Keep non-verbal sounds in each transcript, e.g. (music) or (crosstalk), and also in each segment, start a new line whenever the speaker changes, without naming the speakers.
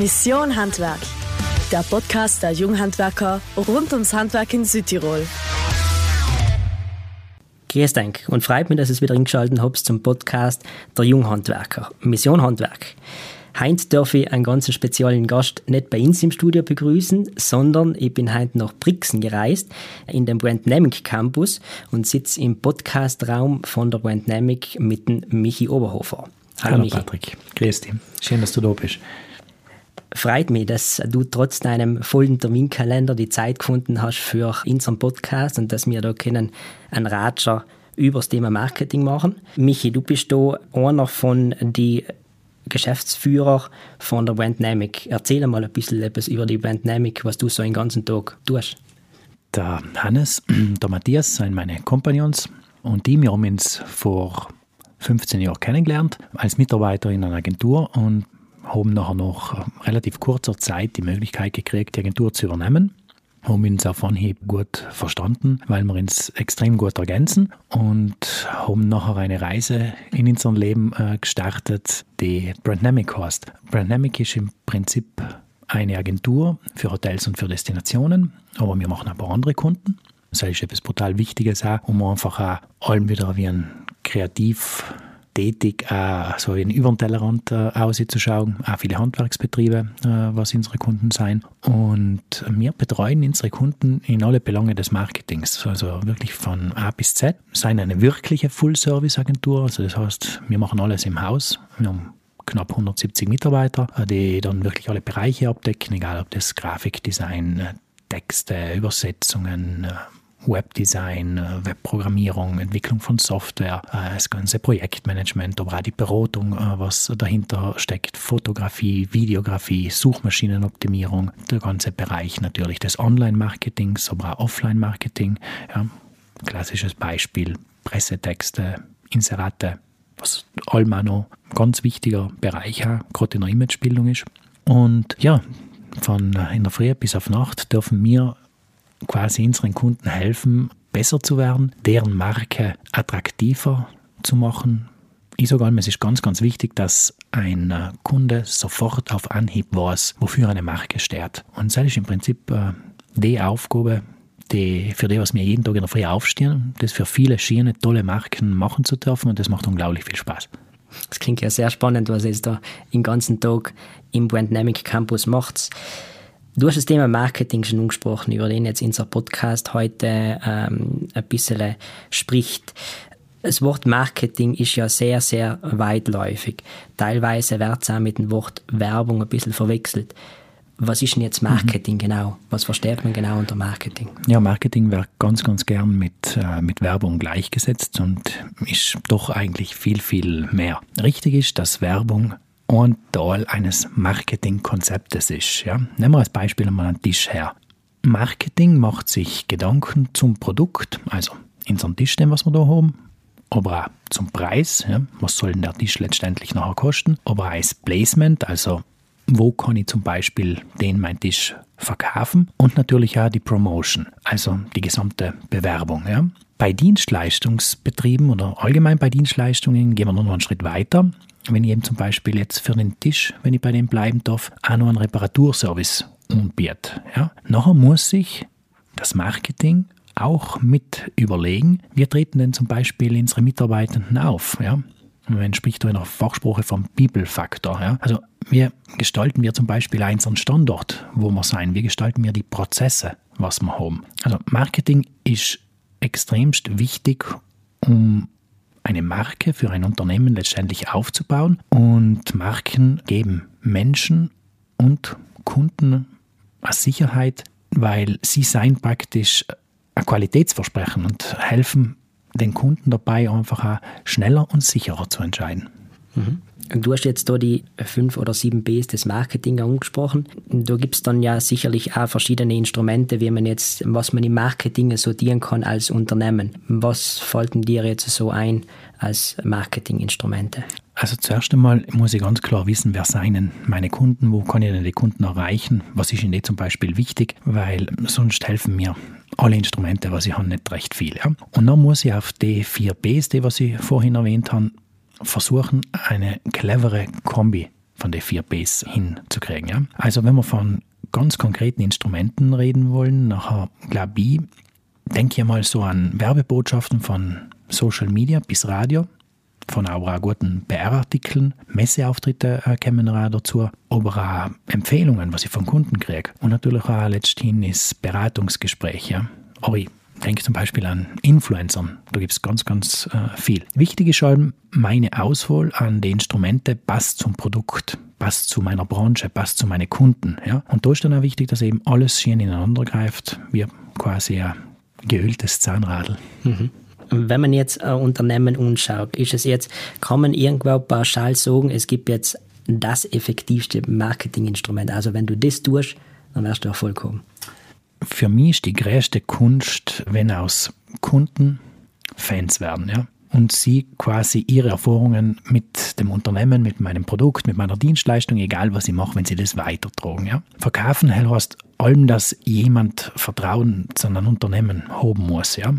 Mission Handwerk, der Podcast der Junghandwerker rund ums Handwerk in Südtirol.
Grüß Dank und freut mich, dass ihr es wieder eingeschaltet habt zum Podcast der Junghandwerker, Mission Handwerk. Heute darf ich einen ganz speziellen Gast nicht bei uns im Studio begrüßen, sondern ich bin heute nach Brixen gereist, in den Brandnamic Campus und sitze im Podcastraum von der Brandnamic mit dem Michi Oberhofer.
Hallo, Hallo Michi. Patrick, grüß dich. Schön, dass du da bist.
Freut mich, dass du trotz deinem vollen Terminkalender die Zeit gefunden hast für unseren Podcast und dass wir da können einen Ratscher über das Thema Marketing machen. Michi, du bist da einer von den Geschäftsführer von der Brandnamic. Erzähl mal ein bisschen etwas über die Brandnamic, was du so den ganzen Tag tust.
Der Hannes, (clears throat) der Matthias sind meine Kompagnons und die, wir haben uns vor 15 Jahren kennengelernt als Mitarbeiter in einer Agentur und haben nachher noch relativ kurzer Zeit die Möglichkeit gekriegt, die Agentur zu übernehmen. Haben uns auf Anhieb gut verstanden, weil wir uns extrem gut ergänzen und haben nachher eine Reise in unserem Leben äh, gestartet, die Brandnamic heißt. Brandnamic ist im Prinzip eine Agentur für Hotels und für Destinationen, aber wir machen ein paar andere Kunden. Das ist etwas brutal Wichtiges auch, um einfach auch allem wieder wie ein kreativ tätig, auch so in über den Tellerrand äh, auszuschauen, auch viele Handwerksbetriebe, äh, was unsere Kunden sein. Und wir betreuen unsere Kunden in alle Belange des Marketings, also wirklich von A bis Z. Wir sind eine wirkliche Full-Service-Agentur, also das heißt, wir machen alles im Haus. Wir haben knapp 170 Mitarbeiter, äh, die dann wirklich alle Bereiche abdecken, egal ob das Grafikdesign, äh, Texte, Übersetzungen, äh, Webdesign, äh, Webprogrammierung, Entwicklung von Software, äh, das ganze Projektmanagement, aber auch die Beratung, äh, was dahinter steckt, Fotografie, Videografie, Suchmaschinenoptimierung, der ganze Bereich natürlich des Online-Marketings, aber auch Offline-Marketing. Ja, klassisches Beispiel, Pressetexte, Inserate, was allmal noch ein ganz wichtiger Bereich gerade in der Imagebildung ist. Und ja, von in der Früh bis auf Nacht dürfen wir quasi unseren Kunden helfen, besser zu werden, deren Marke attraktiver zu machen. Ich sage allem, es ist ganz, ganz wichtig, dass ein äh, Kunde sofort auf Anhieb weiß, wofür eine Marke steht. Und das ist im Prinzip äh, die Aufgabe, die, für die, was wir jeden Tag in der Früh aufstehen, das für viele schöne, tolle Marken machen zu dürfen und das macht unglaublich viel Spaß.
Das klingt ja sehr spannend, was ihr da den ganzen Tag im Brandnamic Campus macht. Du hast das Thema Marketing schon angesprochen, über den jetzt unser Podcast heute ähm, ein bisschen spricht. Das Wort Marketing ist ja sehr, sehr weitläufig. Teilweise wird es auch mit dem Wort Werbung ein bisschen verwechselt. Was ist denn jetzt Marketing mhm. genau? Was versteht man genau unter Marketing?
Ja, Marketing wird ganz, ganz gern mit, äh, mit Werbung gleichgesetzt und ist doch eigentlich viel, viel mehr. Richtig ist, dass Werbung ein Teil eines Marketingkonzeptes ist. Ja? Nehmen wir als Beispiel einmal einen Tisch her. Marketing macht sich Gedanken zum Produkt, also in so einem Tisch, den was wir da haben, aber auch zum Preis, ja? was soll denn der Tisch letztendlich nachher kosten, aber auch als Placement, also wo kann ich zum Beispiel den mein Tisch verkaufen und natürlich auch die Promotion, also die gesamte Bewerbung. Ja? Bei Dienstleistungsbetrieben oder allgemein bei Dienstleistungen gehen wir noch einen Schritt weiter wenn ich eben zum Beispiel jetzt für den Tisch, wenn ich bei dem bleiben darf, auch noch einen Reparaturservice anbiete. Ja. Nachher muss ich das Marketing auch mit überlegen, wie treten denn zum Beispiel unsere Mitarbeitenden auf. Ja. Man spricht da in der Fachsprache vom People-Faktor. Ja. Also wie gestalten wir zum Beispiel unseren Standort, wo wir sein? Wie gestalten wir die Prozesse, was wir haben? Also Marketing ist extremst wichtig, um eine Marke für ein Unternehmen letztendlich aufzubauen. Und Marken geben Menschen und Kunden eine Sicherheit, weil sie sein praktisch ein Qualitätsversprechen und helfen den Kunden dabei, einfach schneller und sicherer zu entscheiden.
Mhm. Du hast jetzt da die fünf oder sieben Bs des Marketing angesprochen. Da gibt es dann ja sicherlich auch verschiedene Instrumente, wie man jetzt, was man im Marketing sortieren kann als Unternehmen. Was fällt dir jetzt so ein als Marketinginstrumente?
Also zuerst einmal muss ich ganz klar wissen, wer seien meine Kunden, wo kann ich denn die Kunden erreichen, was ist ihnen zum Beispiel wichtig, weil sonst helfen mir alle Instrumente, was ich habe, nicht recht viel. Ja? Und dann muss ich auf die vier Bs, die was ich vorhin erwähnt habe, versuchen, eine clevere Kombi von den vier Bs hinzukriegen. Ja? Also wenn wir von ganz konkreten Instrumenten reden wollen, nachher glaube ich, denke ich mal so an Werbebotschaften von Social Media bis Radio, von auch guten PR-Artikeln, Messeauftritte äh, kommen auch dazu, aber auch Empfehlungen, was ich von Kunden kriege. Und natürlich auch letzthin ist Beratungsgespräche. Ja. Aber ich denke zum Beispiel an Influencern, da gibt es ganz, ganz äh, viel. Wichtig ist allem, meine Auswahl an die Instrumente passt zum Produkt, passt zu meiner Branche, passt zu meinen Kunden. Ja. Und da ist dann auch wichtig, dass eben alles schön ineinander greift, wie quasi ein geöltes Zahnradl.
Mhm. Wenn man jetzt ein Unternehmen anschaut, ist es jetzt, kann man irgendwo pauschal sagen, es gibt jetzt das effektivste Marketinginstrument. Also wenn du das tust, dann wirst du Erfolg haben.
Für mich ist die größte Kunst, wenn aus Kunden Fans werden, ja. Und sie quasi ihre Erfahrungen mit dem Unternehmen, mit meinem Produkt, mit meiner Dienstleistung, egal was ich mache, wenn sie das weitertragen. Ja. Verkaufen heißt allem, dass jemand Vertrauen zu einem Unternehmen haben muss. Ja.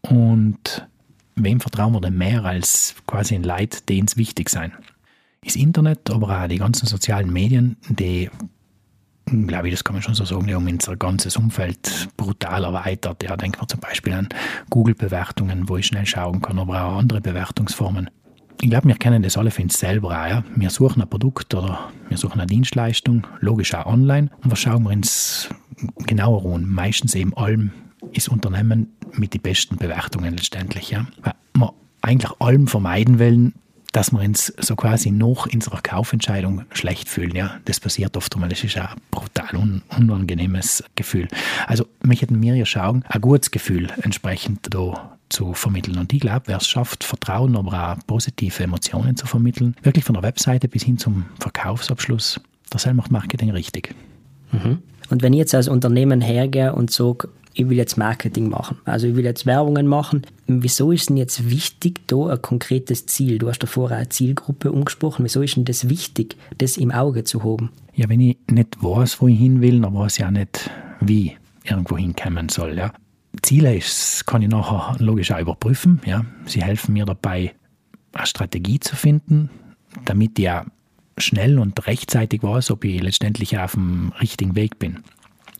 Und wem vertrauen wir denn mehr als quasi ein Leid, denen es wichtig sein? Das Internet, aber auch die ganzen sozialen Medien, die, glaube ich, das kann man schon so sagen, die unser ganzes Umfeld brutal erweitert. Ja, denken wir zum Beispiel an Google-Bewertungen, wo ich schnell schauen kann, aber auch andere Bewertungsformen. Ich glaube, wir kennen das alle für uns selber auch. Ja? Wir suchen ein Produkt oder wir suchen eine Dienstleistung, logisch auch online. Und was schauen wir uns genauer an? Meistens eben allem ist Unternehmen mit den besten Bewertungen letztendlich. Ja. Weil wir eigentlich allem vermeiden wollen, dass wir uns so quasi noch in unserer Kaufentscheidung schlecht fühlen. Ja, das passiert oft einmal. Das ist ein brutal un unangenehmes Gefühl. Also möchten wir ja schauen, ein gutes Gefühl entsprechend da zu vermitteln. Und ich glaube, wer es schafft, Vertrauen, aber auch positive Emotionen zu vermitteln, wirklich von der Webseite bis hin zum Verkaufsabschluss, das macht Marketing richtig.
Mhm. Und wenn ich jetzt als Unternehmen hergehe und sage, ich will jetzt Marketing machen, also ich will jetzt Werbungen machen, wieso ist denn jetzt wichtig, da ein konkretes Ziel? Du hast davor eine Zielgruppe umgesprochen. Wieso ist denn das wichtig, das im Auge zu haben?
Ja, wenn ich nicht weiß, wo ich hin will, dann weiß ich auch nicht, wie irgendwo hinkommen soll. Ja. Ziele ist, kann ich nachher logisch auch überprüfen. Ja. Sie helfen mir dabei, eine Strategie zu finden, damit ich ja schnell und rechtzeitig weiß, ob ich letztendlich auf dem richtigen Weg bin.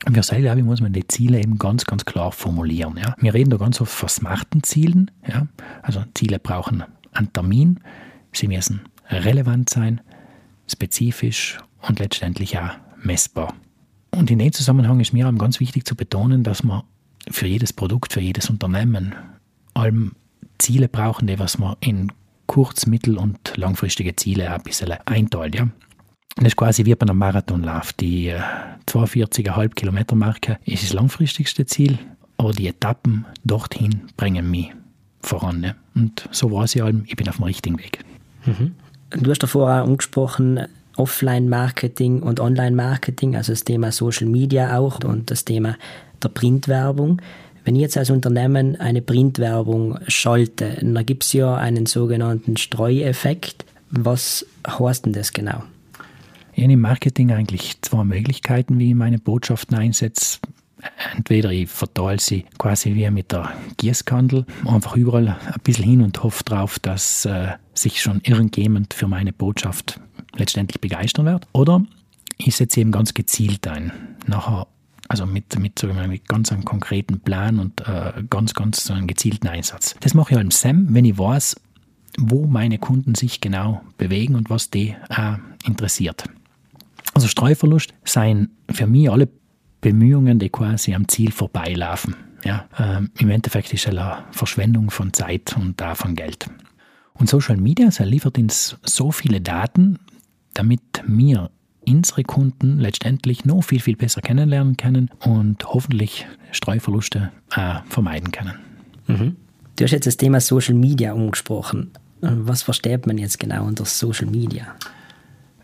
Und für selber muss man die Ziele eben ganz, ganz klar formulieren. Ja. Wir reden da ganz oft von smarten Zielen. Ja. Also Ziele brauchen einen Termin, sie müssen relevant sein, spezifisch und letztendlich auch messbar. Und in dem Zusammenhang ist mir auch ganz wichtig zu betonen, dass man für jedes Produkt, für jedes Unternehmen allem Ziele brauchen, die was man in kurz-, mittel- und langfristige Ziele ein bisschen einteilt. Ja. Das ist quasi wie bei einem Marathonlauf. Die 42,5 äh, Kilometer Marke ist das langfristigste Ziel, aber die Etappen dorthin bringen mich voran. Ne? Und so war ich allem, ich bin auf dem richtigen Weg.
Mhm. Du hast davor auch angesprochen, Offline-Marketing und Online-Marketing, also das Thema Social Media auch und das Thema der Printwerbung. Wenn ich jetzt als Unternehmen eine Printwerbung schalte, dann gibt es ja einen sogenannten Streueffekt. Was heißt denn das genau?
Habe im Marketing eigentlich zwei Möglichkeiten, wie ich meine Botschaften einsetze. Entweder ich verteile sie quasi wie mit der Gießkandel, einfach überall ein bisschen hin und hoffe darauf, dass äh, sich schon irgendjemand für meine Botschaft letztendlich begeistern wird. Oder ich setze eben ganz gezielt ein. Nachher, also mit, mit, mit ganz einem konkreten Plan und äh, ganz, ganz so einem gezielten Einsatz. Das mache ich halt im SAM, wenn ich weiß, wo meine Kunden sich genau bewegen und was die äh, interessiert. Also Streuverlust seien für mich alle Bemühungen, die quasi am Ziel vorbeilaufen. Ja, ähm, Im Endeffekt ist es eine Verschwendung von Zeit und auch von Geld. Und Social Media liefert uns so viele Daten, damit wir unsere Kunden letztendlich noch viel, viel besser kennenlernen können und hoffentlich Streuverluste äh, vermeiden können.
Mhm. Du hast jetzt das Thema Social Media angesprochen. Was versteht man jetzt genau unter Social Media?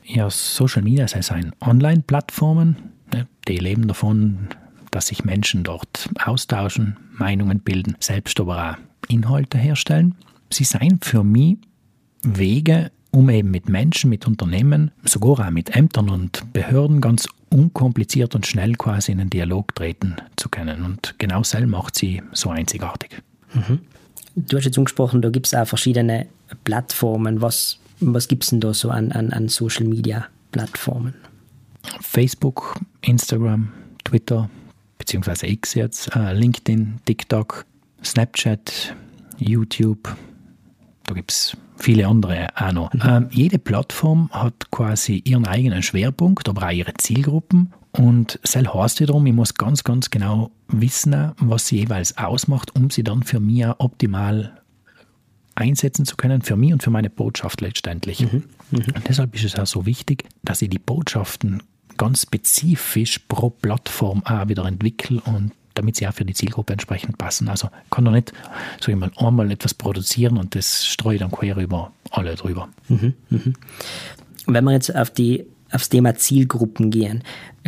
Ja, Social Media, das heißt Online-Plattformen, ne, die leben davon, dass sich Menschen dort austauschen, Meinungen bilden, selbst aber auch Inhalte herstellen. Sie seien für mich Wege, um eben mit Menschen, mit Unternehmen, sogar auch mit Ämtern und Behörden ganz unkompliziert und schnell quasi in einen Dialog treten zu können. Und genau das macht sie so einzigartig.
Mhm. Du hast jetzt angesprochen, da gibt es auch verschiedene Plattformen. Was Was gibt es denn da so an, an, an Social Media Plattformen?
Facebook, Instagram, Twitter, beziehungsweise X jetzt, äh, LinkedIn, TikTok, Snapchat, YouTube. Da gibt es viele andere auch noch. Mhm. Ähm, jede Plattform hat quasi ihren eigenen Schwerpunkt, aber auch ihre Zielgruppen. Und das heißt wiederum, ich muss ganz, ganz genau wissen, was sie jeweils ausmacht, um sie dann für mich optimal einsetzen zu können, für mich und für meine Botschaft letztendlich. Mhm. Mhm. Und deshalb ist es auch so wichtig, dass ich die Botschaften ganz spezifisch pro Plattform auch wieder entwickle und damit sie auch für die Zielgruppe entsprechend passen. Also kann doch nicht, sag ich mal, einmal etwas produzieren und das streue ich dann quer über alle drüber. Mhm,
mh. Wenn wir jetzt auf die aufs Thema Zielgruppen gehen,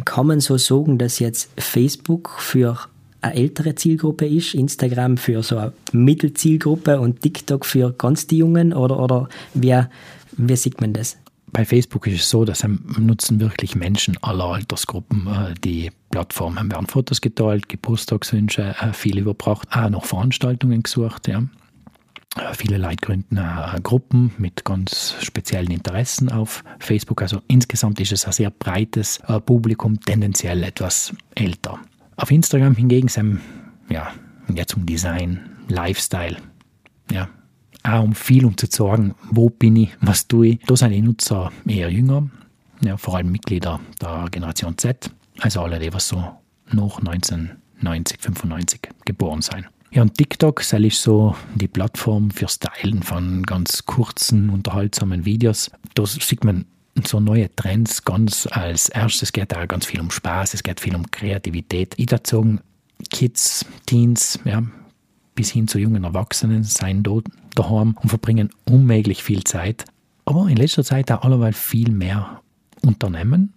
kann man so sagen, dass jetzt Facebook für eine ältere Zielgruppe ist, Instagram für so eine Mittelzielgruppe und TikTok für ganz die Jungen oder, oder wie, wie sieht man das?
bei Facebook ist es so, dass nutzen wirklich Menschen aller Altersgruppen äh, die Plattform. Haben werden Fotos geteilt, Geburtstagswünsche, äh, viel überbracht, auch noch Veranstaltungen gesucht. Ja. Äh, viele Leute gründen Gruppen mit ganz speziellen Interessen auf Facebook. Also insgesamt ist es ein sehr breites Publikum, tendenziell etwas älter. Auf Instagram hingegen sind ja, jetzt um Design, Lifestyle, ja, auch um viel um zu sagen, wo bin ich, was tue ich. Da sind die Nutzer eher jünger, ja, vor allem Mitglieder der Generation Z, also alle, die was so nach 1990, 95 geboren sind. Ja, und TikTok ist so die Plattform fürs Teilen von ganz kurzen, unterhaltsamen Videos. Da sieht man so neue Trends ganz als erstes. Es geht auch ganz viel um Spaß, es geht viel um Kreativität. Ich sagen, Kids, Teens, ja, bis hin zu jungen Erwachsenen seien dort daheim und verbringen unmöglich viel Zeit. Aber in letzter Zeit auch allerweil viel mehr Unternehmen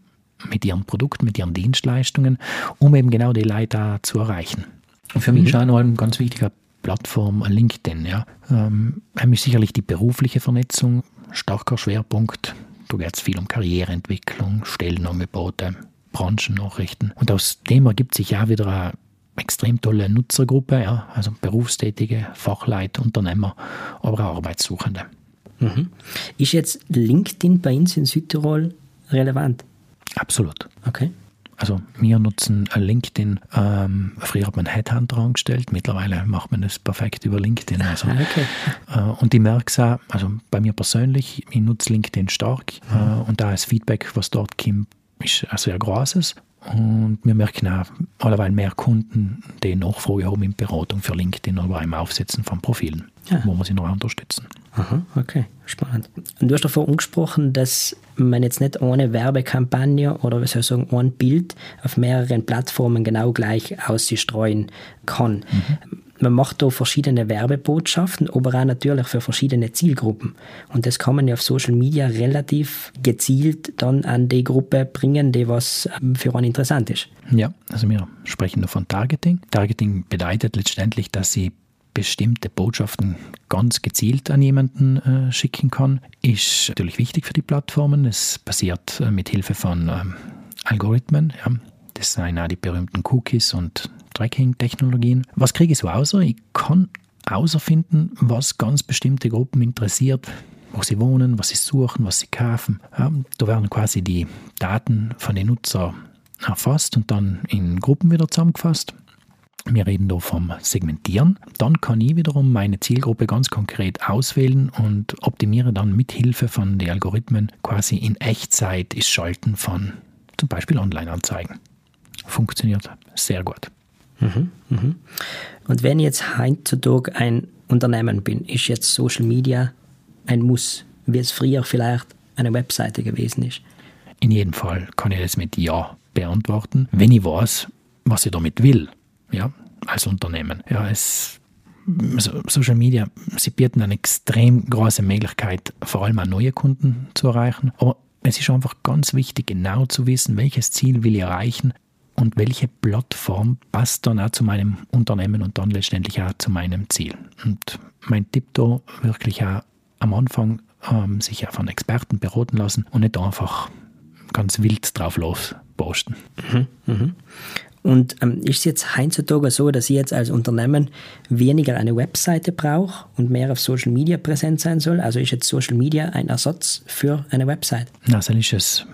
mit ihren Produkten, mit ihren Dienstleistungen, um eben genau die Leute zu erreichen. Und für mhm. mich ist auch noch ein ganz wichtiger Plattform LinkedIn. Ja. Ähm, sicherlich die berufliche Vernetzung, starker Schwerpunkt. Da geht es viel um Karriereentwicklung, Stellenangebote, Branchennachrichten. Und aus dem ergibt sich auch wieder eine extrem tolle Nutzergruppe, ja, also Berufstätige, Fachleute, Unternehmer, aber auch Arbeitssuchende.
Mhm. Ist jetzt LinkedIn bei uns in Südtirol relevant?
Absolut.
Okay.
Also wir nutzen LinkedIn. Ähm, früher hat man Headhunter angestellt, mittlerweile macht man das perfekt über LinkedIn. Also, ah, okay. äh, und ich merke es auch, also bei mir persönlich, ich nutze LinkedIn stark mhm. äh, und da ist Feedback, was dort kommt, ist ein sehr großes. Und wir merken auch allerweil mehr Kunden, die Nachfrage haben in Beratung für LinkedIn oder im Aufsetzen von Profilen, ja. wo wir sie noch unterstützen.
Aha, okay, spannend. Und du hast davon angesprochen, dass man jetzt nicht ohne Werbekampagne oder wie soll ich sagen, ein Bild auf mehreren Plattformen genau gleich ausstreuen kann. Mhm man macht da verschiedene Werbebotschaften, aber auch natürlich für verschiedene Zielgruppen. Und das kann man ja auf Social Media relativ gezielt dann an die Gruppe bringen, die was ähm, für einen interessant ist.
Ja, also wir sprechen nur von Targeting. Targeting bedeutet letztendlich, dass sie bestimmte Botschaften ganz gezielt an jemanden äh, schicken kann. Ist natürlich wichtig für die Plattformen. Es passiert äh, mit Hilfe von ähm, Algorithmen. Ja. Das sind auch die berühmten Cookies und Tracking-Technologien. Was kriege ich so außer? Ich kann außerfinden, was ganz bestimmte Gruppen interessiert, wo sie wohnen, was sie suchen, was sie kaufen. Ja, da werden quasi die Daten von den Nutzern erfasst und dann in Gruppen wieder zusammengefasst. Wir reden da vom Segmentieren. Dann kann ich wiederum meine Zielgruppe ganz konkret auswählen und optimiere dann mit Hilfe von den Algorithmen quasi in Echtzeit das Schalten von zum Beispiel Online-Anzeigen. Funktioniert sehr gut.
Mhm, mhm. Und wenn ich jetzt heutzutage ein Unternehmen bin, ist jetzt Social Media ein Muss, wie es früher vielleicht eine Webseite gewesen ist?
In jedem Fall kann ich das mit Ja beantworten, wenn ich weiß, was ich damit will, ja, als Unternehmen. Ja, es, also Social Media, sie bieten eine extrem große Möglichkeit, vor allem auch neue Kunden zu erreichen. Aber es ist einfach ganz wichtig, genau zu wissen, welches Ziel will ich erreichen und welche Plattform passt dann auch zu meinem Unternehmen und dann letztendlich auch zu meinem Ziel. Und mein Tipp da wirklich auch am Anfang ähm, sich auch von Experten beraten lassen und nicht einfach ganz wild drauf los posten.
Mhm, mhm. Und ähm, ist es jetzt heutzutage so, dass ich jetzt als Unternehmen weniger eine Webseite brauche und mehr auf Social Media präsent sein soll? Also ist jetzt Social Media ein Ersatz für eine Website?
Na, so ist es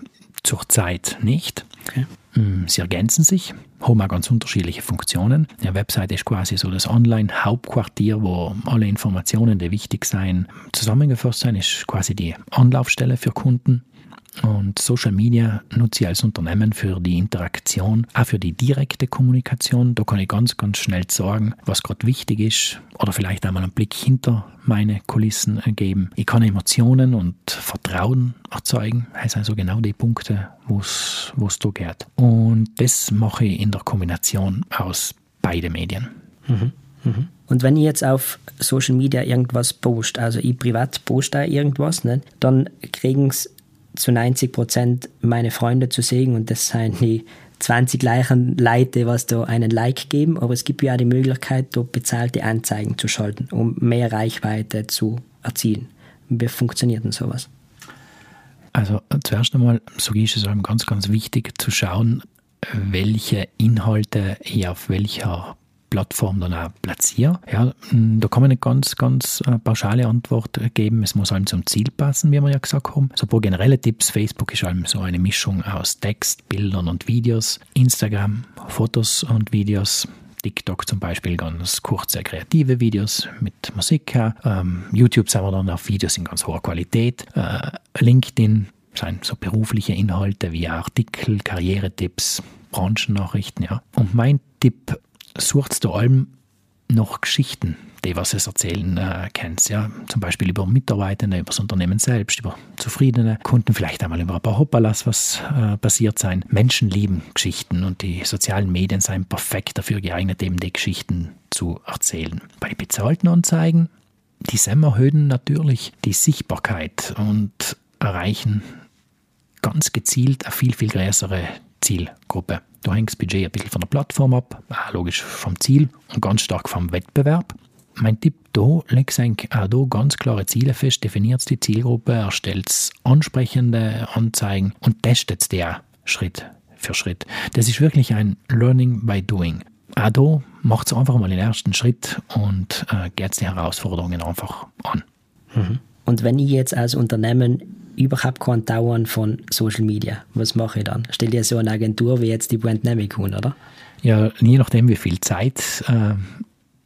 zurzeit nicht. Okay. Mm, sie ergänzen sich, haben auch ganz unterschiedliche Funktionen. Eine Website ist quasi so das Online-Hauptquartier, wo alle Informationen, die wichtig sein, zusammengefasst sind, ist quasi die Anlaufstelle für Kunden. Und Social Media nutze ich als Unternehmen für die Interaktion, auch für die direkte Kommunikation. Da kann ich ganz, ganz schnell sagen, was gerade wichtig ist oder vielleicht einmal einen Blick hinter meine Kulissen geben. Ich kann Emotionen und Vertrauen erzeugen. Das sind also genau die Punkte, wo es da geht. Und das mache ich in der Kombination aus beiden Medien.
Mhm. Mhm. Und wenn ich jetzt auf Social Media irgendwas poste, also ich privat poste irgendwas, ne, dann kriegen es zu 90 Prozent meine Freunde zu sehen und das sind die 20 gleichen Leute, was da einen Like geben, aber es gibt ja auch die Möglichkeit, da bezahlte Anzeigen zu schalten, um mehr Reichweite zu erzielen. Wie funktioniert denn sowas?
Also zuerst einmal, so ist es einem ganz, ganz wichtig zu schauen, welche Inhalte ich auf welcher Plattform dann auch platziere. Ja, hm, da kann man eine ganz, ganz äh, pauschale Antwort geben. Es muss allem zum Ziel passen, wie wir ja gesagt haben. So ein paar generelle Tipps. Facebook ist allem so eine Mischung aus Text, Bildern und Videos. Instagram, Fotos und Videos. TikTok zum Beispiel ganz kurze kreative Videos mit Musik. Ähm, YouTube sind wir dann auf Videos in ganz hoher Qualität. Äh, LinkedIn sind so berufliche Inhalte wie Artikel, Karrieretipps, Branchennachrichten. Ja. Und mein Tipp sucht du allem noch Geschichten, die was es erzählen äh, kannst. Ja? Zum Beispiel über Mitarbeitende, über das Unternehmen selbst, über zufriedene Kunden, vielleicht einmal über ein paar Hoppalas, was äh, passiert sein. Menschen lieben Geschichten und die sozialen Medien seien perfekt dafür geeignet, eben die Geschichten zu erzählen. Bei bezahlten Anzeigen, die SEM erhöhen natürlich die Sichtbarkeit und erreichen ganz gezielt eine viel, viel größere Zielgruppe. Du hängst das Budget ein bisschen von der Plattform ab, logisch vom Ziel und ganz stark vom Wettbewerb. Mein Tipp da, eigentlich auch da ganz klare Ziele fest, definiert die Zielgruppe, erstellt ansprechende Anzeigen und testet die auch Schritt für Schritt. Das ist wirklich ein Learning by Doing. Auch da macht es einfach mal den ersten Schritt und äh, geht die Herausforderungen einfach an.
Mhm. Und wenn ich jetzt als Unternehmen überhaupt keinen Dauern von Social Media. Was mache ich dann? Stell dir so eine Agentur wie jetzt die Brandnamic hin, oder?
Ja, je nachdem, wie viel Zeit, äh,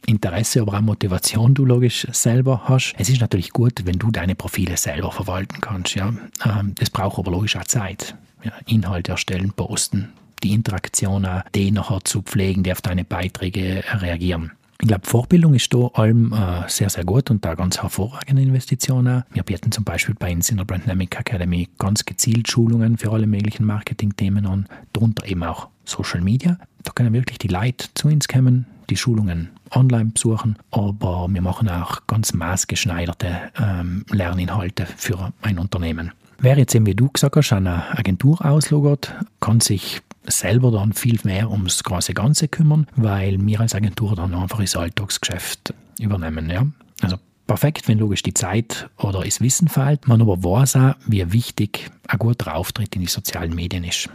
Interesse, aber auch Motivation du logisch selber hast. Es ist natürlich gut, wenn du deine Profile selber verwalten kannst. Ja? Ähm, das braucht aber logisch auch Zeit. Ja? Inhalte erstellen, posten, die Interaktion auch, die nachher zu pflegen, die auf deine Beiträge reagieren. Ich glaube, Vorbildung ist da allem äh, sehr, sehr gut und da ganz hervorragende Investitionen. Wir bieten zum Beispiel bei uns in der Brandnamic Academy ganz gezielt Schulungen für alle möglichen Marketing-Themen an, darunter eben auch Social Media. Da können wirklich die Leute zu uns kommen, die Schulungen online besuchen, aber wir machen auch ganz maßgeschneiderte ähm, Lerninhalte für ein Unternehmen. Wer jetzt eben, wie du gesagt hast, eine Agentur auslogert, kann sich selber dann viel mehr ums große Ganze kümmern, weil wir als Agentur dann einfach das Alltagsgeschäft übernehmen. Ja? Also perfekt, wenn logisch die Zeit oder das Wissen fehlt, man aber weiß auch, wie wichtig ein guter Auftritt in die sozialen Medien ist.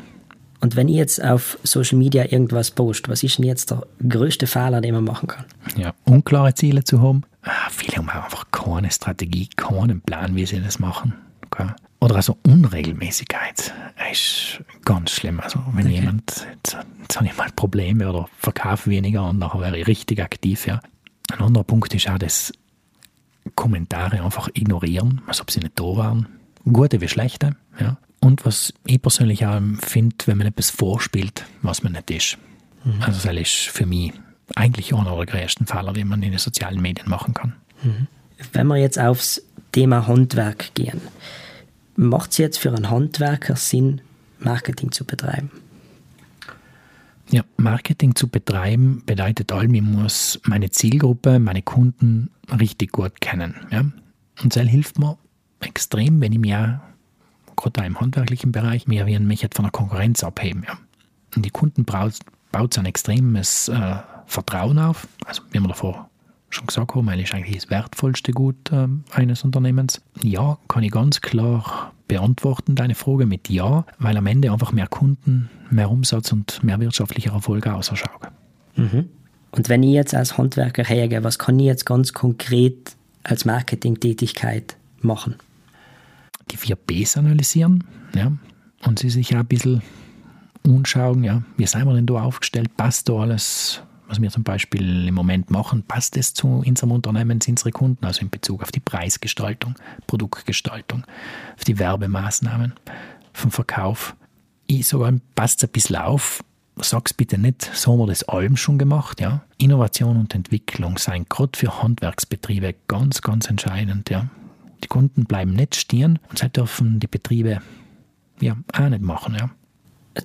Und wenn ich jetzt auf Social Media irgendwas poste, was ist denn jetzt der größte Fehler, den man machen kann?
Ja, unklare Ziele zu haben. Ah, viele haben einfach keine Strategie, keinen Plan, wie sie das machen. Okay. Oder also Unregelmäßigkeit ist ganz schlimm. Also wenn okay. jemand, jetzt, jetzt habe ich mal Probleme oder verkaufe weniger und nachher wäre ich richtig aktiv. Ja. Ein anderer Punkt ist auch das Kommentare einfach ignorieren, als ob sie nicht da waren. Gute wie schlechte. Ja. Und was ich persönlich auch finde, wenn man etwas vorspielt, was man nicht ist. Mhm. Also das ist für mich eigentlich einer der größten Fehler, die man in den sozialen Medien machen kann.
Mhm. Wenn wir jetzt aufs Thema Handwerk gehen, macht es jetzt für einen Handwerker Sinn, Marketing zu betreiben?
Ja, Marketing zu betreiben bedeutet allem, ich muss meine Zielgruppe, meine Kunden richtig gut kennen. Ja? Und das hilft mir extrem, wenn ich mir gerade im handwerklichen Bereich mehr wie mich von der Konkurrenz abheben. Ja? Und die Kunden baut, baut ein extremes äh, Vertrauen auf. Also wie wir davor schon gesagt haben, ist eigentlich das wertvollste Gut äh, eines Unternehmens. Ja, kann ich ganz klar beantworten, deine Frage mit Ja, weil am Ende einfach mehr Kunden, mehr Umsatz und mehr wirtschaftlicher Erfolg ausschauen.
Mhm. Und wenn ich jetzt als Handwerker hergehe, was kann ich jetzt ganz konkret als Marketingtätigkeit machen?
Die vier Bs analysieren ja, und sie sich auch ein bisschen anschauen, ja, wie sind wir denn da aufgestellt, passt da alles, was wir zum Beispiel im Moment machen, passt es zu unserem Unternehmen, zu unseren Kunden, also in Bezug auf die Preisgestaltung, Produktgestaltung, auf die Werbemaßnahmen vom Verkauf. Ich sage, passt es ein bisschen auf, sag's bitte nicht, so haben wir das allem schon gemacht. Ja. Innovation und Entwicklung seien gerade für Handwerksbetriebe ganz, ganz entscheidend. Ja. Die Kunden bleiben nicht stehen und sie dürfen die Betriebe ja, auch nicht machen. Ja.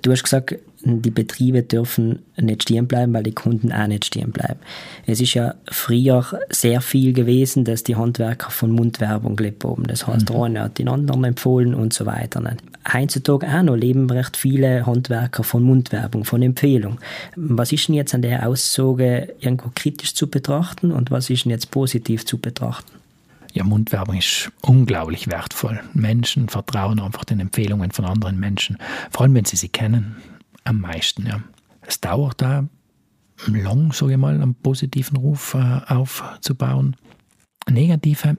Du hast gesagt, die Betriebe dürfen nicht stehen bleiben, weil die Kunden auch nicht stehen bleiben. Es ist ja früher sehr viel gewesen, dass die Handwerker von Mundwerbung gelebt haben. Das heißt, mhm. der hat den anderen empfohlen und so weiter. Heutzutage auch noch leben recht viele Handwerker von Mundwerbung, von Empfehlung. Was ist denn jetzt an der Aussage irgendwo kritisch zu betrachten und was ist denn jetzt positiv zu betrachten?
Ja, Mundwerbung ist unglaublich wertvoll. Menschen vertrauen einfach den Empfehlungen von anderen Menschen, vor allem wenn sie sie kennen, am meisten. Ja. Es dauert da lang, sage ich mal, einen positiven Ruf äh, aufzubauen. Negative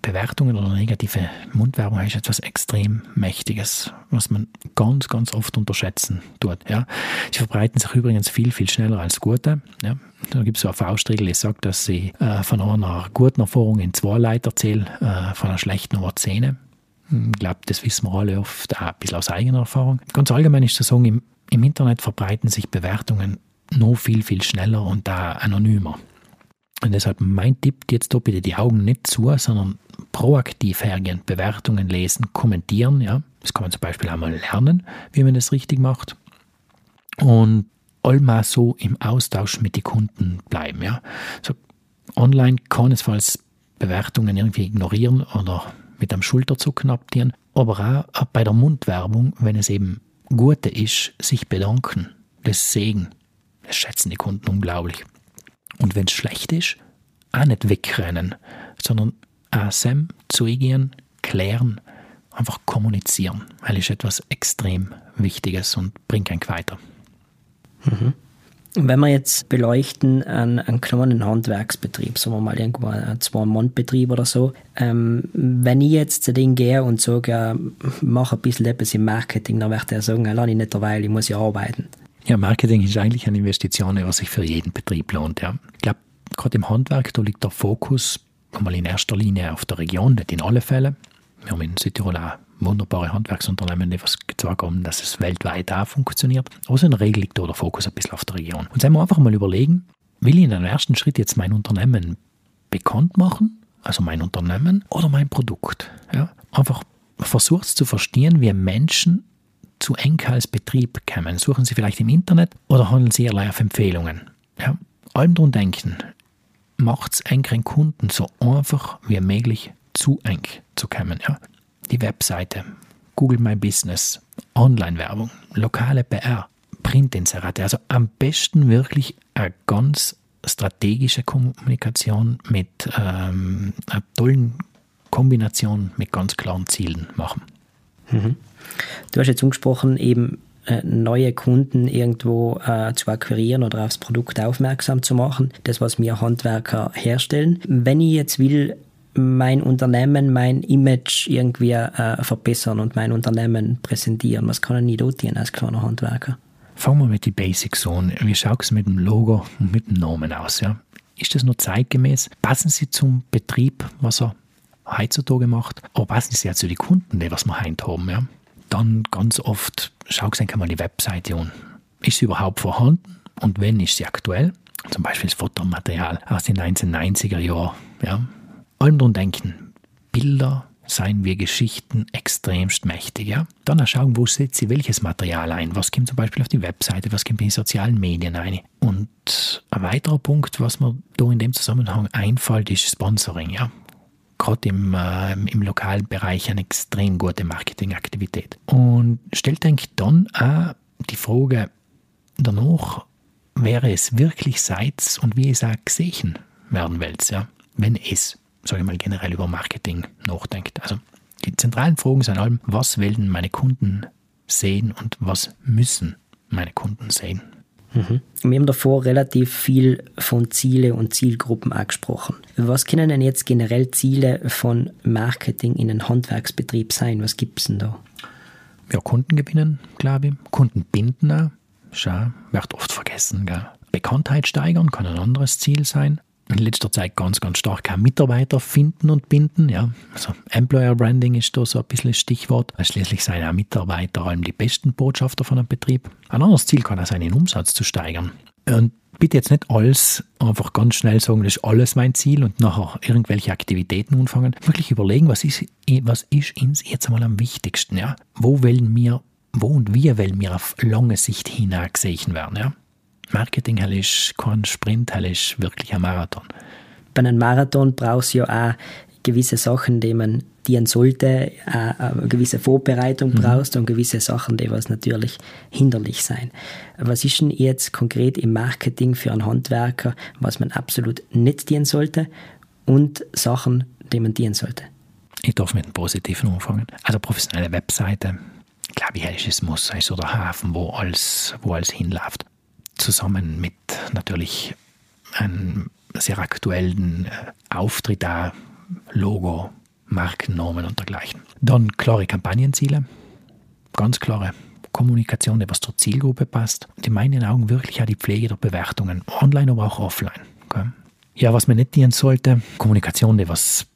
Bewertungen oder negative Mundwerbung ist etwas extrem Mächtiges, was man ganz, ganz oft unterschätzen tut. Ja. Sie verbreiten sich übrigens viel, viel schneller als gute. Ja. Da gibt es so eine Faustregel, die sagt, dass sie äh, von einer guten Erfahrung in zwei Leiter zählen, äh, von einer schlechten über zehn. Ich glaube, das wissen wir alle oft auch ein bisschen aus eigener Erfahrung. Ganz allgemein ist zu sagen, im, im Internet verbreiten sich Bewertungen noch viel, viel schneller und da anonymer. Und deshalb mein Tipp, jetzt da bitte die Augen nicht zu, sondern proaktiv hergehen, Bewertungen lesen, kommentieren. Ja. Das kann man zum Beispiel einmal lernen, wie man das richtig macht. Und allmal so im Austausch mit den Kunden bleiben. Ja. So, online keinesfalls Bewertungen irgendwie ignorieren oder mit einem Schulterzucken abtieren, aber auch bei der Mundwerbung, wenn es eben gute ist, sich bedanken, das Segen. Das schätzen die Kunden unglaublich. Und wenn es schlecht ist, auch nicht wegrennen, sondern Sam zugehen, klären, einfach kommunizieren, weil es etwas extrem Wichtiges und bringt einen weiter.
Mhm. Wenn wir jetzt beleuchten einen, einen kleinen Handwerksbetrieb, sagen wir mal irgendwo ein Zwei-Mann-Betrieb oder so, ähm, wenn ich jetzt zu denen gehe und sage, ja, mach ein bisschen etwas im Marketing, dann wird er sagen, lass ich nicht derweil, ich muss ja arbeiten.
Ja, Marketing ist eigentlich eine Investition, die sich für jeden Betrieb lohnt. Ja. Ich glaube, gerade im Handwerk, da liegt der Fokus einmal in erster Linie auf der Region, nicht in alle Fälle. Wir haben in Südtirol auch wunderbare Handwerksunternehmen, die was gezeigt haben, dass es weltweit auch funktioniert. Aber so in der Regel liegt da der Fokus ein bisschen auf der Region. Und sollen wir einfach mal überlegen, will ich in einem ersten Schritt jetzt mein Unternehmen bekannt machen, also mein Unternehmen oder mein Produkt? Ja? Einfach versucht zu verstehen, wie Menschen zu Enkel Betrieb kommen. Suchen Sie vielleicht im Internet oder handeln Sie allein auf Empfehlungen. Ja, allem drum denken, macht es einen Kunden so einfach wie möglich zu eng zu kommen. Ja. Die Webseite, Google My Business, Online-Werbung, lokale PR, Printinserate. Also am besten wirklich eine ganz strategische Kommunikation mit ähm, einer tollen Kombination mit ganz klaren Zielen machen.
Mhm. Du hast jetzt angesprochen, eben äh, neue Kunden irgendwo äh, zu akquirieren oder aufs Produkt aufmerksam zu machen. Das, was wir Handwerker herstellen. Wenn ich jetzt will, mein Unternehmen, mein Image irgendwie äh, verbessern und mein Unternehmen präsentieren, was kann ich da tun als kleiner Handwerker?
Fangen wir mit den Basics an. Wie schaut es mit dem Logo und mit dem Namen aus? Ja? Ist das noch zeitgemäß? Passen sie zum Betrieb, was er heutzutage macht? Oder passen sie ja zu den Kunden, die was wir heute haben? Ja? Dann ganz oft schau ich mal die Webseite an. Ist sie überhaupt vorhanden? Und wenn, ist sie aktuell? Zum Beispiel das Fotomaterial aus den 1990er Jahren. Ja. Allem drum denken, Bilder seien wie Geschichten extremst mächtig. Ja? Dann schauen, wo setzt sie welches Material ein. Was kommt zum Beispiel auf die Webseite, was kommt in die sozialen Medien ein. Und ein weiterer Punkt, was mir da in dem Zusammenhang einfällt, ist Sponsoring. Ja? Gerade im, äh, im lokalen Bereich eine extrem gute Marketingaktivität. Und stellt eigentlich dann auch die Frage danach, wäre es wirklich Seits und wie es auch gesehen werden will, ja, wenn es, sage ich mal, generell über Marketing nachdenkt. Also Die zentralen Fragen sind allem, was wollen meine Kunden sehen und was müssen meine Kunden sehen.
Mhm. Wir haben davor relativ viel von Ziele und Zielgruppen angesprochen. Was können denn jetzt generell Ziele von Marketing in einem Handwerksbetrieb sein? Was gibt es denn da?
Ja, Kunden gewinnen, glaube ich. Kunden binden. Schau, wird oft vergessen. Gell? Bekanntheit steigern kann ein anderes Ziel sein in letzter Zeit ganz, ganz stark auch Mitarbeiter finden und binden. Ja. Also Employer Branding ist da so ein bisschen das Stichwort. Schließlich sind auch Mitarbeiter allem die besten Botschafter von einem Betrieb. Ein anderes Ziel kann auch sein, den Umsatz zu steigern. Und bitte jetzt nicht alles einfach ganz schnell sagen, das ist alles mein Ziel und nachher irgendwelche Aktivitäten anfangen. Wirklich überlegen, was ist, was ist uns jetzt einmal am wichtigsten. Ja? Wo wollen wir, wo und wie wollen wir auf lange Sicht hinein gesehen werden. Ja? Marketing ist kein Sprint, ist wirklich ein Marathon.
Bei einem Marathon brauchst du ja auch gewisse Sachen, die man dienen sollte, eine gewisse Vorbereitung mhm. brauchst und gewisse Sachen, die was natürlich hinderlich sein. Was ist denn jetzt konkret im Marketing für einen Handwerker, was man absolut nicht dienen sollte und Sachen, die man dienen sollte?
Ich darf mit dem Positiven anfangen. Also professionelle Webseite, glaube ich, ist es Muss, ist so der Hafen, wo alles, wo alles hinläuft zusammen mit natürlich einem sehr aktuellen äh, Auftritt da, Logo, Markennormen und dergleichen. Dann klare Kampagnenziele, ganz klare Kommunikation, die was zur Zielgruppe passt. Und in meinen Augen wirklich auch die Pflege der Bewertungen, online, aber auch offline. Okay? Ja, was man nicht dienen sollte, Kommunikation, die was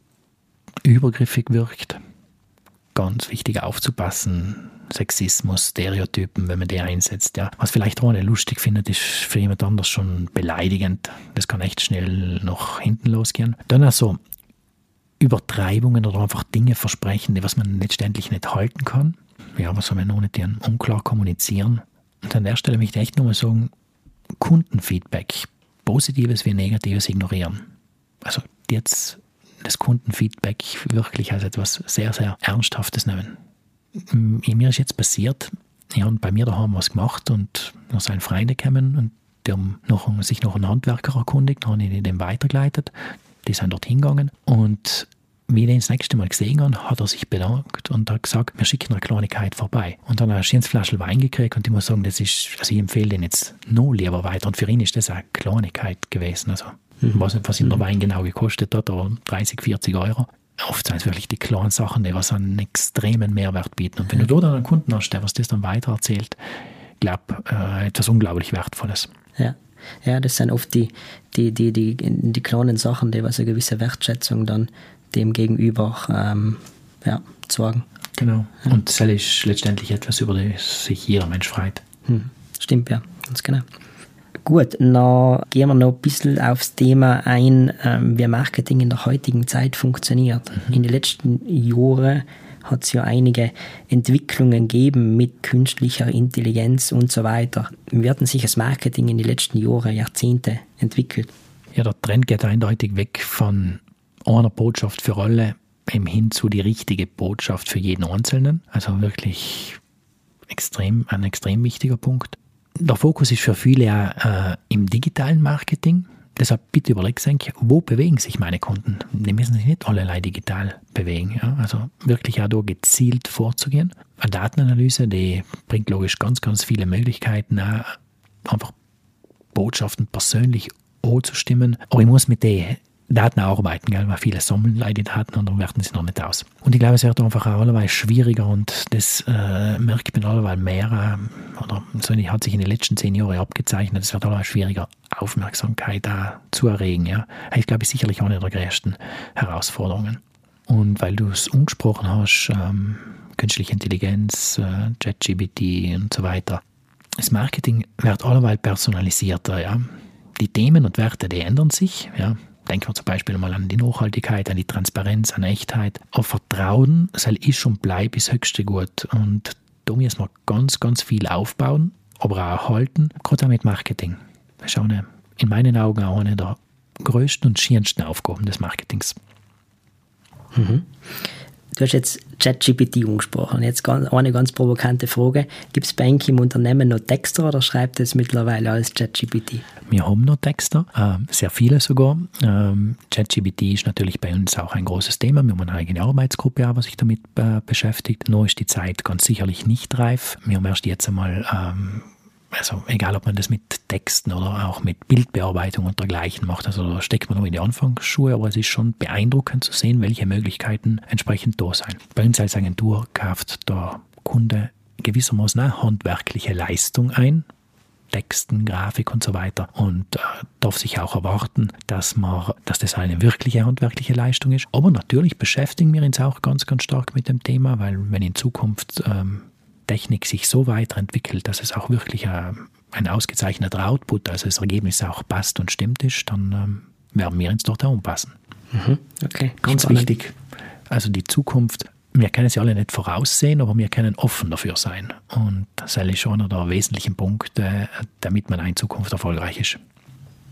übergriffig wirkt. Ganz wichtig aufzupassen, Sexismus, Stereotypen, wenn man die einsetzt. Ja. Was vielleicht auch nicht lustig findet, ist für jemand anders schon beleidigend. Das kann echt schnell nach hinten losgehen. Dann also Übertreibungen oder einfach Dinge versprechen, die was man letztendlich nicht halten kann. Ja, was soll man noch nicht unklar kommunizieren? Und an der Stelle möchte ich echt nochmal sagen, Kundenfeedback, Positives wie Negatives ignorieren. Also jetzt das Kundenfeedback wirklich als etwas sehr, sehr Ernsthaftes nehmen mir ist jetzt passiert, ich habe bei mir daheim was gemacht und noch seine Freunde kamen und die haben noch, sich noch einen Handwerker erkundigt, dann habe ich den weitergeleitet. Die sind dort hingegangen und wie ich ihn das nächste Mal gesehen habe, hat er sich bedankt und hat gesagt, wir schicken eine Kleinigkeit vorbei. Und dann hat er ein schönes Flaschel Wein gekriegt und ich muss sagen, das ist, also ich empfehle den jetzt noch lieber weiter. Und für ihn ist das eine Kleinigkeit gewesen. Also, mhm. ich weiß nicht, was ihn der mhm. Wein genau gekostet hat, aber 30, 40 Euro oft sind es wirklich die kleinen Sachen, die was einen extremen Mehrwert bieten. Und wenn du dort einen Kunden hast, der was das dann weiter erzählt, glaube äh, etwas unglaublich Wertvolles.
Ja. Ja, das sind oft die, die, die, die, die kleinen Sachen, die was eine gewisse Wertschätzung dann dem Gegenüber ähm, ja, sorgen.
Genau. Ja. Und das ist letztendlich etwas, über das sich jeder Mensch freut.
Hm. Stimmt, ja, ganz genau. Gut, dann gehen wir noch ein bisschen aufs Thema ein, ähm, wie Marketing in der heutigen Zeit funktioniert. Mhm. In den letzten Jahren hat es ja einige Entwicklungen gegeben mit künstlicher Intelligenz und so weiter. Wie hat sich das Marketing in den letzten Jahren, Jahrzehnte entwickelt?
Ja, der Trend geht eindeutig weg von einer Botschaft für alle hin zu die richtige Botschaft für jeden Einzelnen. Also wirklich extrem, ein extrem wichtiger Punkt der Fokus ist für viele ja äh, im digitalen Marketing. Deshalb bitte überlegt euch, wo bewegen sich meine Kunden? Die müssen sich nicht allerlei digital bewegen. Ja? Also wirklich auch da gezielt vorzugehen. Eine Datenanalyse, die bringt logisch ganz, ganz viele Möglichkeiten, einfach Botschaften persönlich anzustimmen. Aber ich muss mit den Daten arbeiten, gell? weil viele sammeln leider Daten und dann werten sie noch nicht aus. Und ich glaube, es wird einfach auch allerweil schwieriger und das äh, merkt man allerweil mehr, äh, oder so hat sich in den letzten zehn Jahren abgezeichnet, es wird allerweil schwieriger, Aufmerksamkeit da zu erregen. Ja? Ich glaube, sicherlich eine der größten Herausforderungen. Und weil du es angesprochen hast, ähm, künstliche Intelligenz, äh, und so weiter, das Marketing wird allerweil personalisierter. Ja? Die Themen und Werte, die ändern sich. Ja? Denken wir zum Beispiel mal an die Nachhaltigkeit, an die Transparenz, an Echtheit. Aber Vertrauen soll ist und bleibt das höchste Gut. Und da müssen wir ganz, ganz viel aufbauen, aber auch halten, gerade auch mit Marketing. Das ist eine, in meinen Augen auch eine der größten und schönsten Aufgaben des Marketings.
Mhm. Du hast jetzt ChatGPT angesprochen. Jetzt eine ganz provokante Frage. Gibt es bei Ihnen im Unternehmen noch Texter oder schreibt es mittlerweile alles ChatGPT?
Wir haben noch Texter, äh, sehr viele sogar. Ähm, ChatGPT ist natürlich bei uns auch ein großes Thema. Wir haben eine eigene Arbeitsgruppe, die sich damit äh, beschäftigt. Noch ist die Zeit ganz sicherlich nicht reif. Wir haben erst jetzt einmal ähm, also egal ob man das mit Texten oder auch mit Bildbearbeitung und dergleichen macht, also da steckt man noch in die Anfangsschuhe, aber es ist schon beeindruckend zu sehen, welche Möglichkeiten entsprechend da sind. Bei uns als Agentur kauft der Kunde gewissermaßen eine handwerkliche Leistung ein, Texten, Grafik und so weiter und äh, darf sich auch erwarten, dass man, dass das eine wirkliche handwerkliche Leistung ist. Aber natürlich beschäftigen wir uns auch ganz, ganz stark mit dem Thema, weil wenn in Zukunft ähm, Technik sich so weiterentwickelt, dass es auch wirklich ein, ein ausgezeichneter Output, also das Ergebnis auch passt und stimmt ist, dann ähm, werden wir uns dort auch umpassen.
Mhm. Okay,
ganz wichtig. Also die Zukunft, wir können sie alle nicht voraussehen, aber wir können offen dafür sein. Und das ist schon einer der wesentlichen Punkte, damit man in Zukunft erfolgreich ist.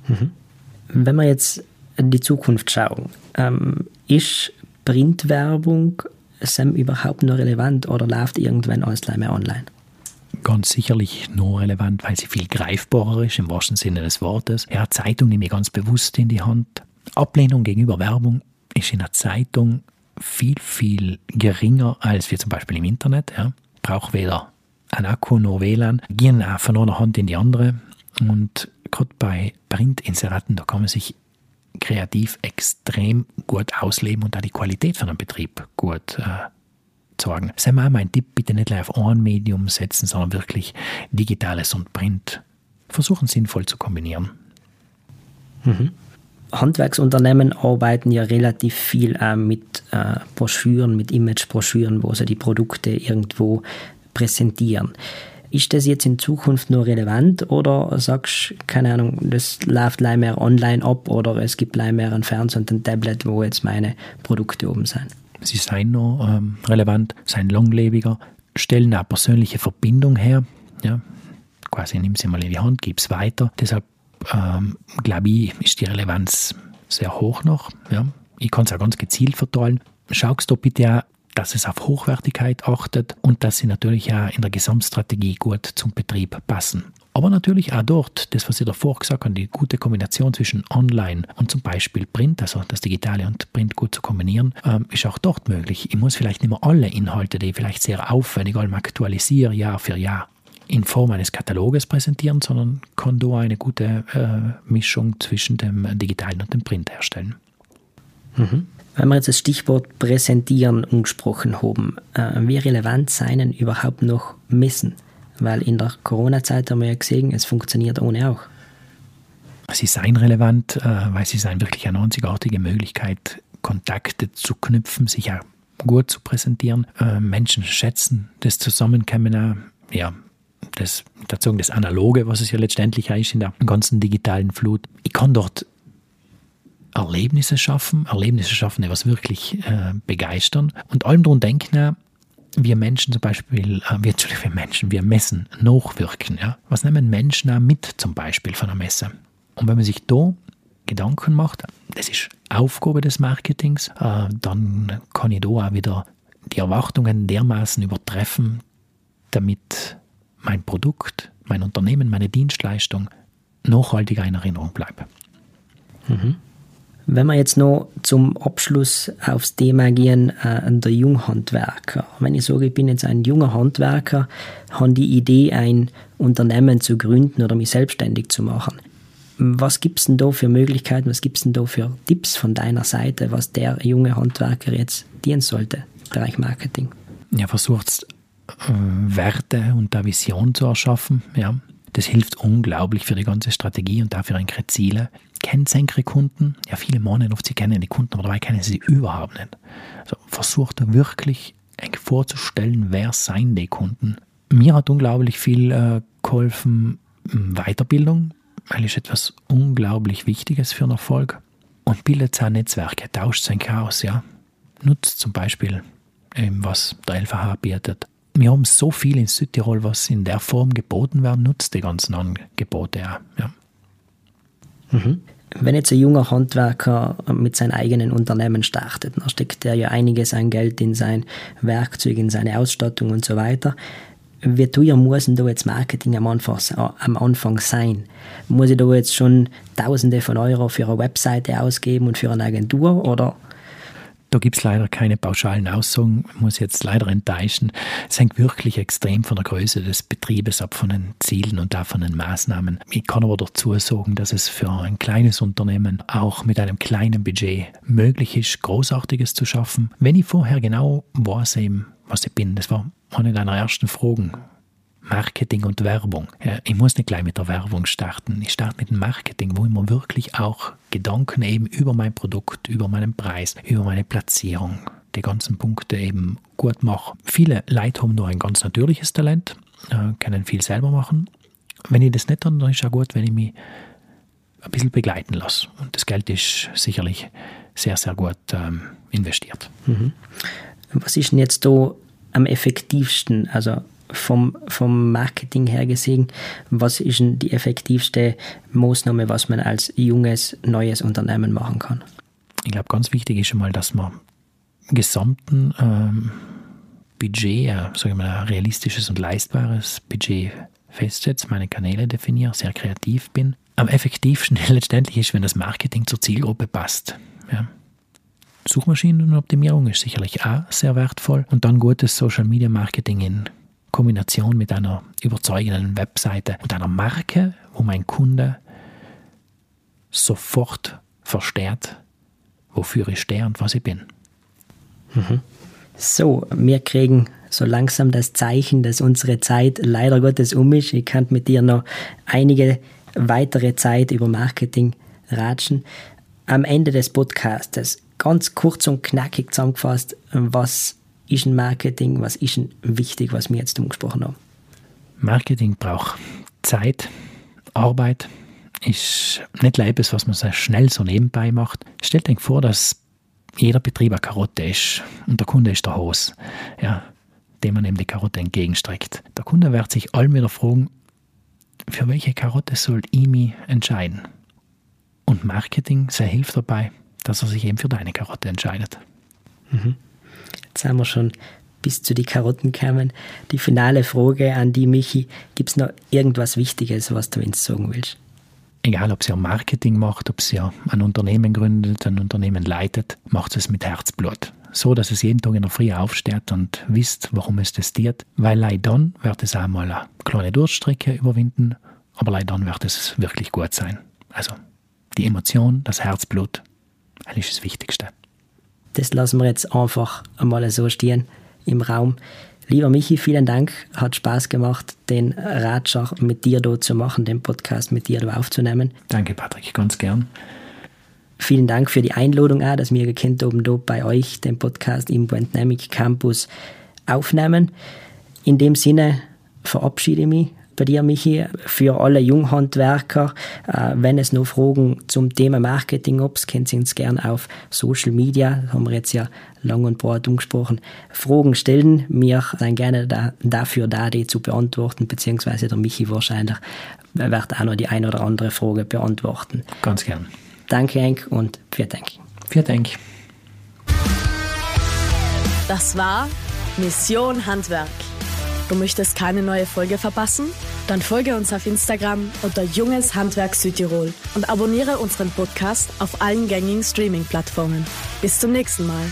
Mhm. Wenn wir jetzt in die Zukunft schauen, ähm, ist Printwerbung SEM überhaupt noch relevant oder läuft irgendwann alles mehr online?
Ganz sicherlich nur relevant, weil sie viel greifbarer ist, im wahrsten Sinne des Wortes. Ja, Zeitung nehme ich ganz bewusst in die Hand. Ablehnung gegenüber Werbung ist in der Zeitung viel, viel geringer als wir zum Beispiel im Internet. Ja. Braucht weder ein Akku noch WLAN, gehen von einer Hand in die andere. Und gerade bei Printinseraten, da kann man sich kreativ extrem gut ausleben und auch die Qualität von einem Betrieb gut äh, ist auch mein Tipp, bitte nicht auf ein Medium setzen, sondern wirklich Digitales und Print versuchen sinnvoll zu kombinieren.
Mhm. Handwerksunternehmen arbeiten ja relativ viel äh, mit äh, Broschüren, mit Imagebroschüren, wo sie die Produkte irgendwo präsentieren. Ist das jetzt in Zukunft nur relevant oder sagst du, keine Ahnung, das läuft leider mehr online ab oder es gibt leider mehr ein Fernseher und ein Tablet, wo jetzt meine Produkte oben sind?
Sie seien noch ähm, relevant, seien langlebiger, stellen eine persönliche Verbindung her. Ja, quasi nimm sie mal in die Hand, gib es weiter. Deshalb ähm, glaube ich, ist die Relevanz sehr hoch noch. Ja. Ich kann es auch ganz gezielt verteilen. Schau du bitte auch dass es auf Hochwertigkeit achtet und dass sie natürlich auch in der Gesamtstrategie gut zum Betrieb passen. Aber natürlich auch dort, das, was ich davor gesagt habe, die gute Kombination zwischen Online und zum Beispiel Print, also das Digitale und Print gut zu kombinieren, ähm, ist auch dort möglich. Ich muss vielleicht nicht mehr alle Inhalte, die ich vielleicht sehr aufwendig allem aktualisiere, Jahr für Jahr, in Form eines Kataloges präsentieren, sondern kann da eine gute äh, Mischung zwischen dem Digitalen und dem Print herstellen.
Mhm. Wenn wir jetzt das Stichwort präsentieren angesprochen haben, äh, wie relevant seien überhaupt noch Messen? Weil in der Corona-Zeit haben wir ja gesehen, es funktioniert ohne auch.
Sie seien relevant, äh, weil sie seien wirklich eine einzigartige Möglichkeit, Kontakte zu knüpfen, sich auch gut zu präsentieren. Äh, Menschen schätzen das Zusammenkommen, ja, das, das Analoge, was es ja letztendlich ist in der ganzen digitalen Flut. Ich kann dort Erlebnisse schaffen, Erlebnisse schaffen, die was wirklich äh, begeistern. Und allem drum denken, wir Menschen zum Beispiel, äh, wir, wir Menschen, wir messen, nachwirken. Ja? Was nehmen Menschen auch mit zum Beispiel von einer Messe? Und wenn man sich da Gedanken macht, das ist Aufgabe des Marketings, äh, dann kann ich da auch wieder die Erwartungen dermaßen übertreffen, damit mein Produkt, mein Unternehmen, meine Dienstleistung nachhaltiger in Erinnerung bleibt.
Mhm. Wenn wir jetzt noch zum Abschluss aufs Thema gehen, äh, der Junghandwerker. Wenn ich sage, ich bin jetzt ein junger Handwerker, habe die Idee, ein Unternehmen zu gründen oder mich selbstständig zu machen. Was gibt es denn da für Möglichkeiten, was gibt es denn da für Tipps von deiner Seite, was der junge Handwerker jetzt dienen sollte im Bereich Marketing?
Ja, versucht äh, Werte und eine Vision zu erschaffen. Ja. Das hilft unglaublich für die ganze Strategie und dafür ihre Ziele kennt seine Kunden. Ja, viele meinen oft, sie kennen die Kunden, aber dabei kennen sie sie überhaupt nicht. Also versucht wirklich vorzustellen, wer seien die Kunden. Mir hat unglaublich viel äh, geholfen Weiterbildung, weil es etwas unglaublich Wichtiges für einen Erfolg. Und bildet sein Netzwerke, tauscht sein Chaos, ja. Nutzt zum Beispiel, eben, was der LVH bietet. Wir haben so viel in Südtirol, was in der Form geboten wird, nutzt die ganzen Angebote auch. Ja.
Mhm. Wenn jetzt ein junger Handwerker mit seinem eigenen Unternehmen startet, dann steckt er ja einiges an Geld in sein Werkzeug, in seine Ausstattung und so weiter. Wie teuer muss denn da jetzt Marketing am Anfang, am Anfang sein? Muss ich da jetzt schon Tausende von Euro für eine Webseite ausgeben und für eine Agentur oder
da gibt es leider keine pauschalen Aussagen, ich muss jetzt leider enttäuschen. Es hängt wirklich extrem von der Größe des Betriebes ab, von den Zielen und auch von den Maßnahmen. Ich kann aber dazu sagen, dass es für ein kleines Unternehmen auch mit einem kleinen Budget möglich ist, Großartiges zu schaffen, wenn ich vorher genau weiß, eben, was ich bin. Das war eine deiner ersten Fragen. Marketing und Werbung. Ich muss nicht gleich mit der Werbung starten. Ich starte mit dem Marketing, wo ich mir wirklich auch Gedanken eben über mein Produkt, über meinen Preis, über meine Platzierung, die ganzen Punkte eben gut mache. Viele Leute haben nur ein ganz natürliches Talent, äh, können viel selber machen. Wenn ich das nicht habe, dann ist es auch gut, wenn ich mich ein bisschen begleiten lasse. Und das Geld ist sicherlich sehr, sehr gut ähm, investiert. Mhm.
Was ist denn jetzt da am effektivsten? Also vom, vom Marketing her gesehen, was ist denn die effektivste Maßnahme, was man als junges, neues Unternehmen machen kann?
Ich glaube, ganz wichtig ist schon mal, dass man gesamten ähm, Budget, äh, sage ich mal, ein realistisches und leistbares Budget festsetzt, meine Kanäle definiere, sehr kreativ bin. Am effektivsten (laughs) letztendlich ist, wenn das Marketing zur Zielgruppe passt. Ja. Suchmaschinenoptimierung ist sicherlich auch sehr wertvoll und dann gutes Social Media Marketing in Kombination mit einer überzeugenden Webseite und einer Marke, wo mein Kunde sofort versteht, wofür ich stehe und was ich bin.
Mhm. So, wir kriegen so langsam das Zeichen, dass unsere Zeit leider Gottes um ist. Ich kann mit dir noch einige weitere Zeit über Marketing ratschen. Am Ende des Podcasts ganz kurz und knackig zusammengefasst, was ist ein Marketing, was ist ein wichtig, was wir jetzt umgesprochen haben?
Marketing braucht Zeit, Arbeit, ist nicht etwas, was man so schnell so nebenbei macht. Stellt euch vor, dass jeder Betrieb eine Karotte ist und der Kunde ist der Hose, ja, dem man eben die Karotte entgegenstreckt. Der Kunde wird sich all wieder fragen, für welche Karotte soll ich mich entscheiden? Und Marketing sehr hilft dabei, dass er sich eben für deine Karotte entscheidet.
Mhm. Jetzt haben wir schon bis zu die Karotten kamen. Die finale Frage an die Michi, gibt es noch irgendwas Wichtiges, was du uns sagen willst?
Egal, ob sie ja Marketing macht, ob sie ja ein Unternehmen gründet, ein Unternehmen leitet, macht es mit Herzblut. So, dass es jeden Tag in der Früh aufsteht und wisst, warum es testiert. Weil leider dann wird es auch mal eine kleine Durststrecke überwinden, aber leider dann wird es wirklich gut sein. Also die Emotion, das Herzblut, das ist das Wichtigste.
Das lassen wir jetzt einfach einmal so stehen im Raum. Lieber Michi, vielen Dank. Hat Spaß gemacht, den Ratschach mit dir dort zu machen, den Podcast mit dir da aufzunehmen.
Danke, Patrick, ganz gern.
Vielen Dank für die Einladung auch, dass wir gekannt oben dort bei euch den Podcast im Brandnamic Campus aufnehmen. In dem Sinne verabschiede ich mich bei dir, Michi, für alle Junghandwerker. Äh, wenn es noch Fragen zum Thema Marketing gibt, können Sie uns gerne auf Social Media, das haben wir jetzt ja lang und breit umgesprochen, Fragen stellen. Wir sind gerne da, dafür da, die zu beantworten, beziehungsweise der Michi wahrscheinlich wird auch noch die eine oder andere Frage beantworten.
Ganz gern.
Danke, Henk, und vielen Dank.
Vielen Dank.
Das war Mission Handwerk. Du möchtest keine neue Folge verpassen? Dann folge uns auf Instagram unter Junges Handwerk Südtirol und abonniere unseren Podcast auf allen gängigen Streaming-Plattformen. Bis zum nächsten Mal.